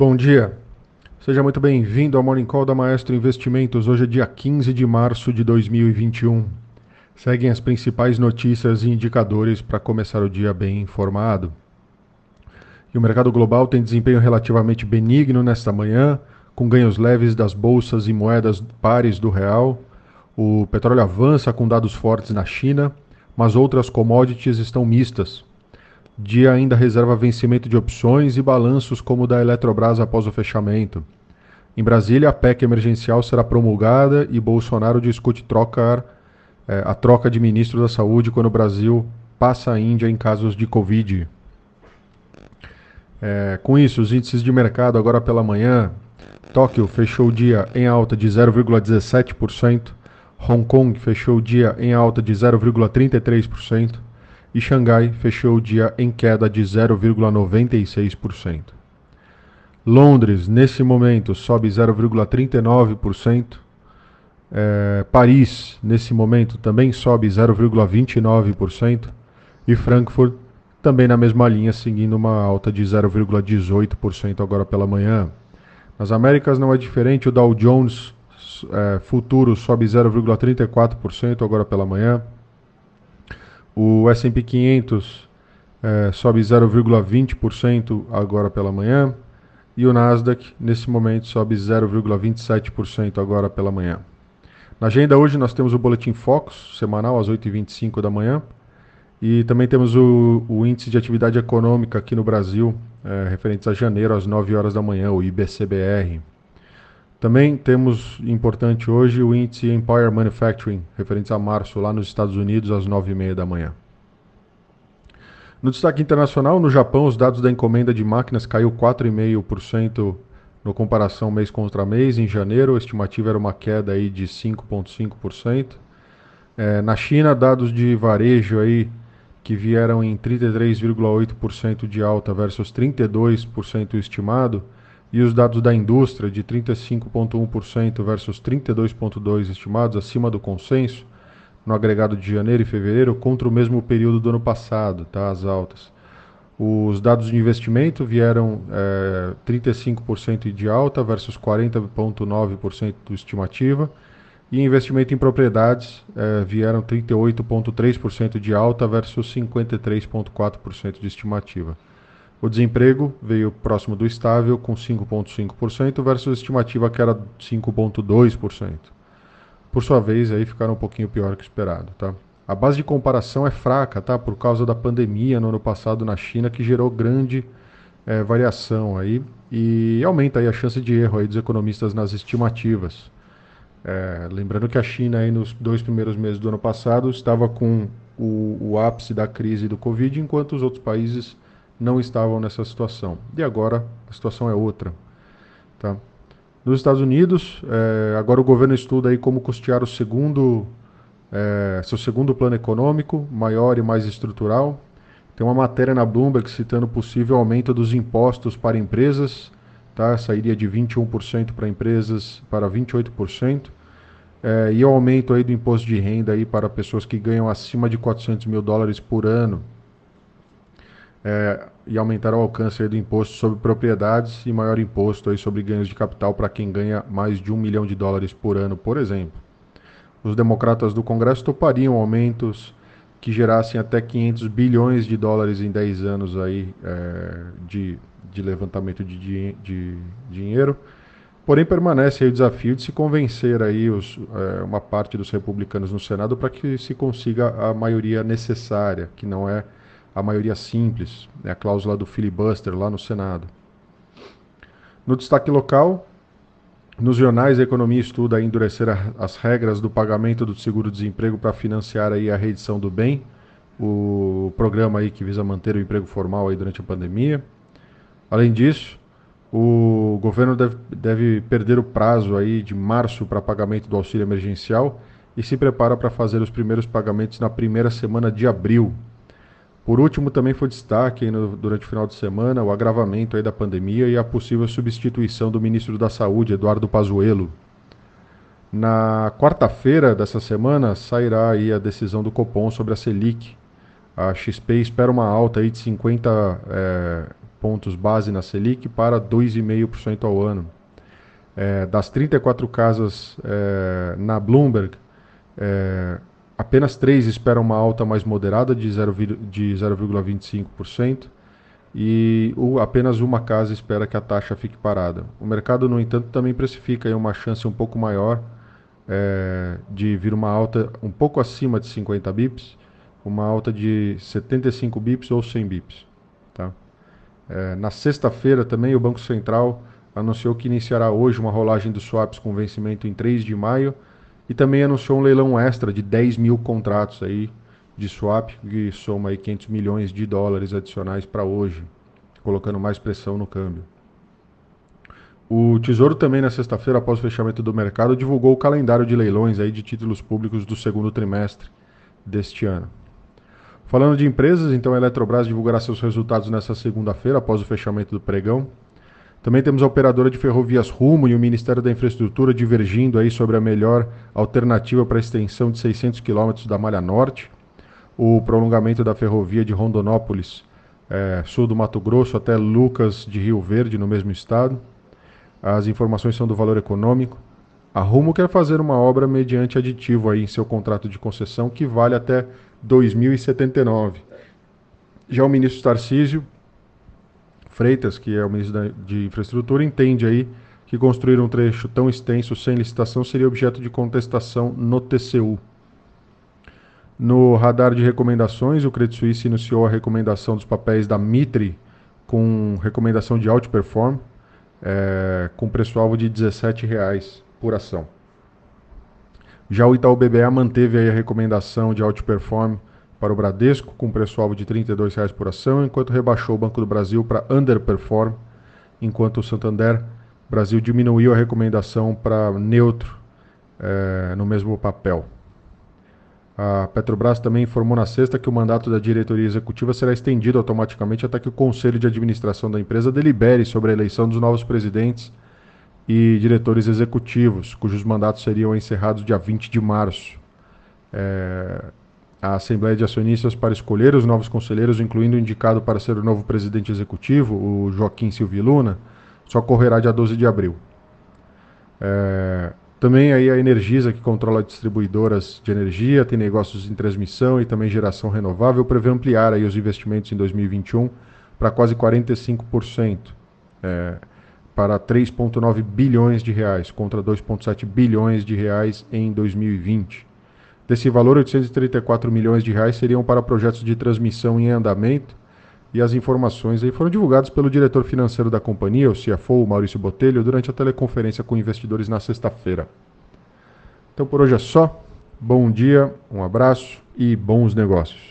Bom dia. Seja muito bem-vindo ao Morning Call da Maestro Investimentos. Hoje é dia 15 de março de 2021. Seguem as principais notícias e indicadores para começar o dia bem informado. E o mercado global tem desempenho relativamente benigno nesta manhã, com ganhos leves das bolsas e moedas pares do real. O petróleo avança com dados fortes na China, mas outras commodities estão mistas. Dia ainda reserva vencimento de opções e balanços como o da Eletrobras após o fechamento. Em Brasília, a PEC emergencial será promulgada e Bolsonaro discute trocar é, a troca de ministro da Saúde quando o Brasil passa a Índia em casos de Covid. É, com isso, os índices de mercado agora pela manhã, Tóquio fechou o dia em alta de 0,17%, Hong Kong fechou o dia em alta de 0,33% e Xangai fechou o dia em queda de 0,96%. Londres, nesse momento, sobe 0,39%, é, Paris, nesse momento, também sobe 0,29%. E Frankfurt, também na mesma linha, seguindo uma alta de 0,18% agora pela manhã. Nas Américas não é diferente, o Dow Jones é, futuro sobe 0,34% agora pela manhã. O S&P 500 é, sobe 0,20% agora pela manhã. E o Nasdaq, nesse momento, sobe 0,27% agora pela manhã. Na agenda hoje nós temos o Boletim Focus, semanal, às 8h25 da manhã. E também temos o, o Índice de Atividade Econômica aqui no Brasil, é, a janeiro, às 9 horas da manhã, o IBCBR. Também temos, importante hoje, o Índice Empire Manufacturing, referentes a março, lá nos Estados Unidos, às 9h30 da manhã. No destaque internacional, no Japão, os dados da encomenda de máquinas caiu 4,5% no comparação mês contra mês, em janeiro, a estimativa era uma queda aí de 5,5%. É, na China, dados de varejo aí que vieram em 33,8% de alta versus 32% estimado, e os dados da indústria de 35,1% versus 32,2% estimados, acima do consenso, no agregado de janeiro e fevereiro, contra o mesmo período do ano passado, tá, as altas. Os dados de investimento vieram é, 35% de alta versus 40,9% do estimativa. E investimento em propriedades é, vieram 38,3% de alta versus 53,4% de estimativa. O desemprego veio próximo do estável, com 5,5% versus a estimativa que era 5,2%. Por sua vez, aí ficaram um pouquinho pior que esperado. Tá? A base de comparação é fraca, tá? Por causa da pandemia no ano passado na China, que gerou grande é, variação aí e aumenta aí a chance de erro aí dos economistas nas estimativas. É, lembrando que a China aí nos dois primeiros meses do ano passado estava com o, o ápice da crise do Covid, enquanto os outros países não estavam nessa situação. E agora a situação é outra. Tá? Nos Estados Unidos, é, agora o governo estuda aí como custear o segundo é, seu segundo plano econômico, maior e mais estrutural. Tem uma matéria na Bloomberg citando possível aumento dos impostos para empresas, tá? sairia de 21% para empresas para 28%, é, e o aumento aí do imposto de renda aí para pessoas que ganham acima de 400 mil dólares por ano, é, e aumentar o alcance do imposto sobre propriedades e maior imposto aí sobre ganhos de capital para quem ganha mais de um milhão de dólares por ano, por exemplo os democratas do Congresso topariam aumentos que gerassem até 500 bilhões de dólares em 10 anos aí, é, de, de levantamento de, de, de, dinheiro. Porém, permanece o desafio de se convencer aí os, é, uma parte dos republicanos no Senado para que se consiga a maioria necessária, que não é a maioria simples, é a cláusula do filibuster lá no Senado. No destaque local, nos jornais, a economia estuda endurecer as regras do pagamento do seguro-desemprego para financiar aí a reedição do bem, o programa aí que visa manter o emprego formal aí durante a pandemia. Além disso, o governo deve, deve perder o prazo aí de março para pagamento do auxílio emergencial e se prepara para fazer os primeiros pagamentos na primeira semana de abril, por último, também foi destaque no, durante o final de semana o agravamento da pandemia e a possível substituição do ministro da Saúde, Eduardo Pazuello. Na quarta-feira dessa semana sairá a decisão do Copom sobre a Selic. A XP espera uma alta de 50 é, pontos base na Selic para 2,5% ao ano. É, das 34 casas é, na Bloomberg, apenas três esperam uma alta mais moderada de 0,25% e apenas uma casa espera que a taxa fique parada. O mercado, no entanto, também precifica uma chance um pouco maior é, de vir uma alta um pouco acima de 50 bips, uma alta de 75 bips ou 100 bips. Tá? É, na sexta-feira também o Banco Central anunciou que iniciará hoje uma rolagem dos swaps com vencimento em 3 de maio e também anunciou um leilão extra de 10 mil contratos aí de swap, que soma aí 500 milhões de dólares adicionais para hoje, colocando mais pressão no câmbio. O Tesouro também na sexta-feira, após o fechamento do mercado, divulgou o calendário de leilões aí de títulos públicos do segundo trimestre deste ano. Falando de empresas, então a Eletrobras divulgará seus resultados nesta segunda-feira, após o fechamento do pregão. Também temos a operadora de ferrovias Rumo e o Ministério da Infraestrutura divergindo aí sobre a melhor alternativa para a extensão de 600 quilômetros da Malha Norte o prolongamento da ferrovia de Rondonópolis, é, sul do Mato Grosso, até Lucas de Rio Verde, no mesmo estado. As informações são do valor econômico. A Rumo quer fazer uma obra mediante aditivo aí em seu contrato de concessão que vale até 2079. Já o ministro Tarcísio Freitas, que é o ministro de Infraestrutura, entende aí que construir um trecho tão extenso sem licitação seria objeto de contestação no TCU. No radar de recomendações, o Credit Suisse iniciou a recomendação dos papéis da Mitre com recomendação de outperform, é, com preço-alvo de R$ 17,00 por ação. Já o Itaú BBA manteve a recomendação de outperform para o Bradesco, com preço-alvo de R$ 32,00 por ação, enquanto rebaixou o Banco do Brasil para underperform, enquanto o Santander Brasil diminuiu a recomendação para neutro é, no mesmo papel. A Petrobras também informou na sexta que o mandato da diretoria executiva será estendido automaticamente até que o conselho de administração da empresa delibere sobre a eleição dos novos presidentes e diretores executivos, cujos mandatos seriam encerrados dia 20 de março. É, a Assembleia de Acionistas para escolher os novos conselheiros, incluindo o indicado para ser o novo presidente executivo, o Joaquim Silvio Luna, só ocorrerá dia 12 de abril. É, também aí a Energisa, que controla distribuidoras de energia, tem negócios em transmissão e também geração renovável, prevê ampliar aí os investimentos em 2021 para quase 45%, é, para 3,9 bilhões de reais, contra 2,7 bilhões de reais em 2020. Desse valor, 834 milhões de reais seriam para projetos de transmissão em andamento, e as informações aí foram divulgadas pelo diretor financeiro da companhia, o CFO, Maurício Botelho, durante a teleconferência com investidores na sexta-feira. Então por hoje é só. Bom dia, um abraço e bons negócios.